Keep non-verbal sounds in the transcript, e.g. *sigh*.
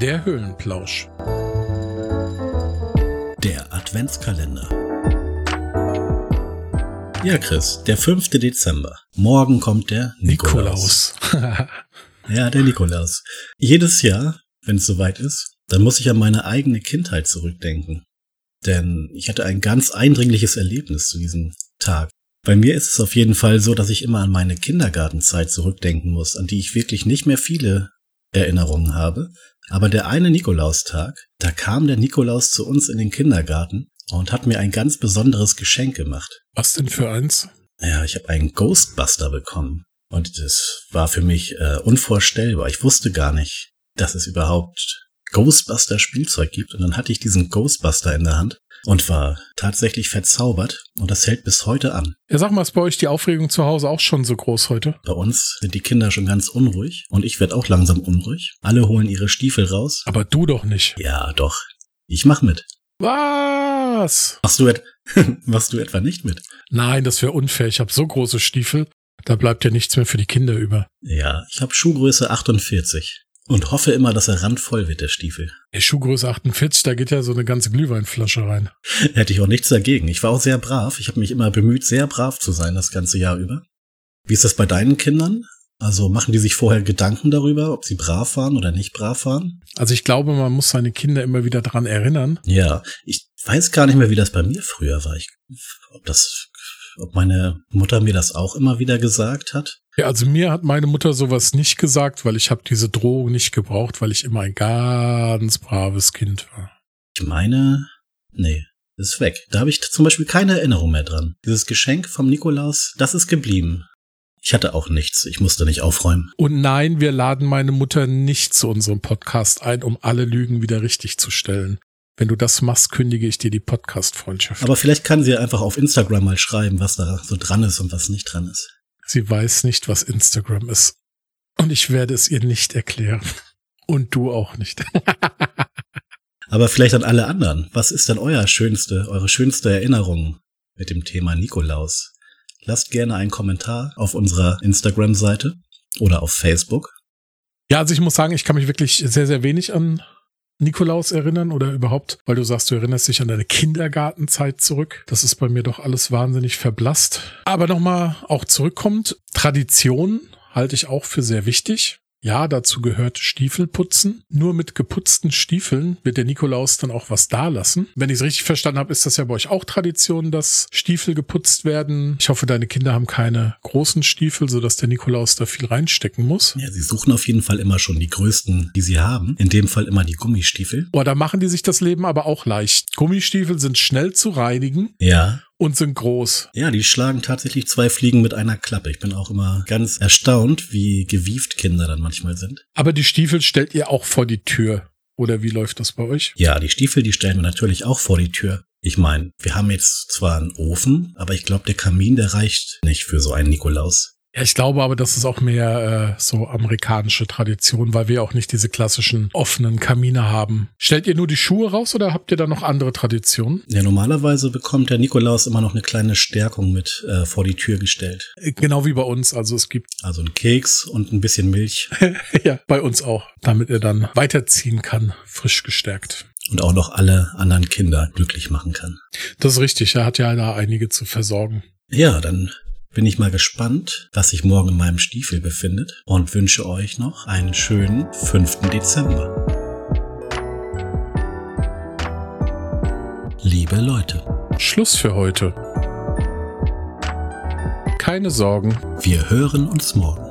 Der Höhlenplausch. Der Adventskalender. Ja, Chris, der 5. Dezember. Morgen kommt der Nikolaus. Nikolaus. *laughs* Ja, der Nikolaus. Jedes Jahr, wenn es soweit ist, dann muss ich an meine eigene Kindheit zurückdenken. Denn ich hatte ein ganz eindringliches Erlebnis zu diesem Tag. Bei mir ist es auf jeden Fall so, dass ich immer an meine Kindergartenzeit zurückdenken muss, an die ich wirklich nicht mehr viele Erinnerungen habe. Aber der eine Nikolaustag, da kam der Nikolaus zu uns in den Kindergarten und hat mir ein ganz besonderes Geschenk gemacht. Was denn für eins? Ja, ich habe einen Ghostbuster bekommen. Und das war für mich äh, unvorstellbar. Ich wusste gar nicht, dass es überhaupt Ghostbuster-Spielzeug gibt. Und dann hatte ich diesen Ghostbuster in der Hand und war tatsächlich verzaubert. Und das hält bis heute an. Ja, sag mal, ist bei euch die Aufregung zu Hause auch schon so groß heute? Bei uns sind die Kinder schon ganz unruhig und ich werde auch langsam unruhig. Alle holen ihre Stiefel raus. Aber du doch nicht. Ja, doch. Ich mach mit. Was? Machst du, et *laughs* machst du etwa nicht mit? Nein, das wäre unfair. Ich habe so große Stiefel. Da bleibt ja nichts mehr für die Kinder über. Ja, ich habe Schuhgröße 48 und hoffe immer, dass er randvoll wird, der Stiefel. Ey, Schuhgröße 48, da geht ja so eine ganze Glühweinflasche rein. Hätte ich auch nichts dagegen. Ich war auch sehr brav. Ich habe mich immer bemüht, sehr brav zu sein das ganze Jahr über. Wie ist das bei deinen Kindern? Also machen die sich vorher Gedanken darüber, ob sie brav waren oder nicht brav waren? Also ich glaube, man muss seine Kinder immer wieder dran erinnern. Ja, ich weiß gar nicht mehr, wie das bei mir früher war. Ich, ob das, ob meine Mutter mir das auch immer wieder gesagt hat. Ja, also mir hat meine Mutter sowas nicht gesagt, weil ich habe diese Drohung nicht gebraucht, weil ich immer ein ganz braves Kind war. Ich meine, nee, ist weg. Da habe ich zum Beispiel keine Erinnerung mehr dran. Dieses Geschenk vom Nikolaus, das ist geblieben. Ich hatte auch nichts. Ich musste nicht aufräumen. Und nein, wir laden meine Mutter nicht zu unserem Podcast ein, um alle Lügen wieder richtig zu stellen. Wenn du das machst, kündige ich dir die Podcast-Freundschaft. Aber vielleicht kann sie einfach auf Instagram mal schreiben, was da so dran ist und was nicht dran ist. Sie weiß nicht, was Instagram ist. Und ich werde es ihr nicht erklären. Und du auch nicht. *laughs* Aber vielleicht an alle anderen. Was ist denn euer schönste, eure schönste Erinnerung mit dem Thema Nikolaus? Lasst gerne einen Kommentar auf unserer Instagram-Seite oder auf Facebook. Ja, also ich muss sagen, ich kann mich wirklich sehr, sehr wenig an Nikolaus erinnern oder überhaupt, weil du sagst, du erinnerst dich an deine Kindergartenzeit zurück. Das ist bei mir doch alles wahnsinnig verblasst. Aber nochmal auch zurückkommt, Tradition halte ich auch für sehr wichtig. Ja, dazu gehört Stiefelputzen. Nur mit geputzten Stiefeln wird der Nikolaus dann auch was dalassen. Wenn ich es richtig verstanden habe, ist das ja bei euch auch Tradition, dass Stiefel geputzt werden. Ich hoffe, deine Kinder haben keine großen Stiefel, sodass der Nikolaus da viel reinstecken muss. Ja, sie suchen auf jeden Fall immer schon die größten, die sie haben. In dem Fall immer die Gummistiefel. Boah, da machen die sich das Leben aber auch leicht. Gummistiefel sind schnell zu reinigen Ja. Und sind groß. Ja, die schlagen tatsächlich zwei Fliegen mit einer Klappe. Ich bin auch immer ganz erstaunt, wie gewieft Kinder dann manchmal sind. Aber die Stiefel stellt ihr auch vor die Tür. Oder wie läuft das bei euch? Ja, die Stiefel, die stellen wir natürlich auch vor die Tür. Ich meine, wir haben jetzt zwar einen Ofen, aber ich glaube, der Kamin, der reicht nicht für so einen Nikolaus. Ja, ich glaube aber, das ist auch mehr äh, so amerikanische Tradition, weil wir auch nicht diese klassischen offenen Kamine haben. Stellt ihr nur die Schuhe raus oder habt ihr da noch andere Traditionen? Ja, normalerweise bekommt der Nikolaus immer noch eine kleine Stärkung mit äh, vor die Tür gestellt. Äh, Genau wie bei uns. Also es gibt Also ein Keks und ein bisschen Milch *laughs* ja bei uns auch, damit er dann weiterziehen kann, frisch gestärkt. und auch noch alle anderen Kinder glücklich machen kann. Das ist richtig. Er hat ja da einige zu versorgen. Ja, dann bin ich mal gespannt, was sich morgen in meinem Stiefel befindet und wünsche euch noch einen schönen 5. Dezember. Liebe Leute, Schluss für heute. Keine Sorgen. wir hören uns morgen.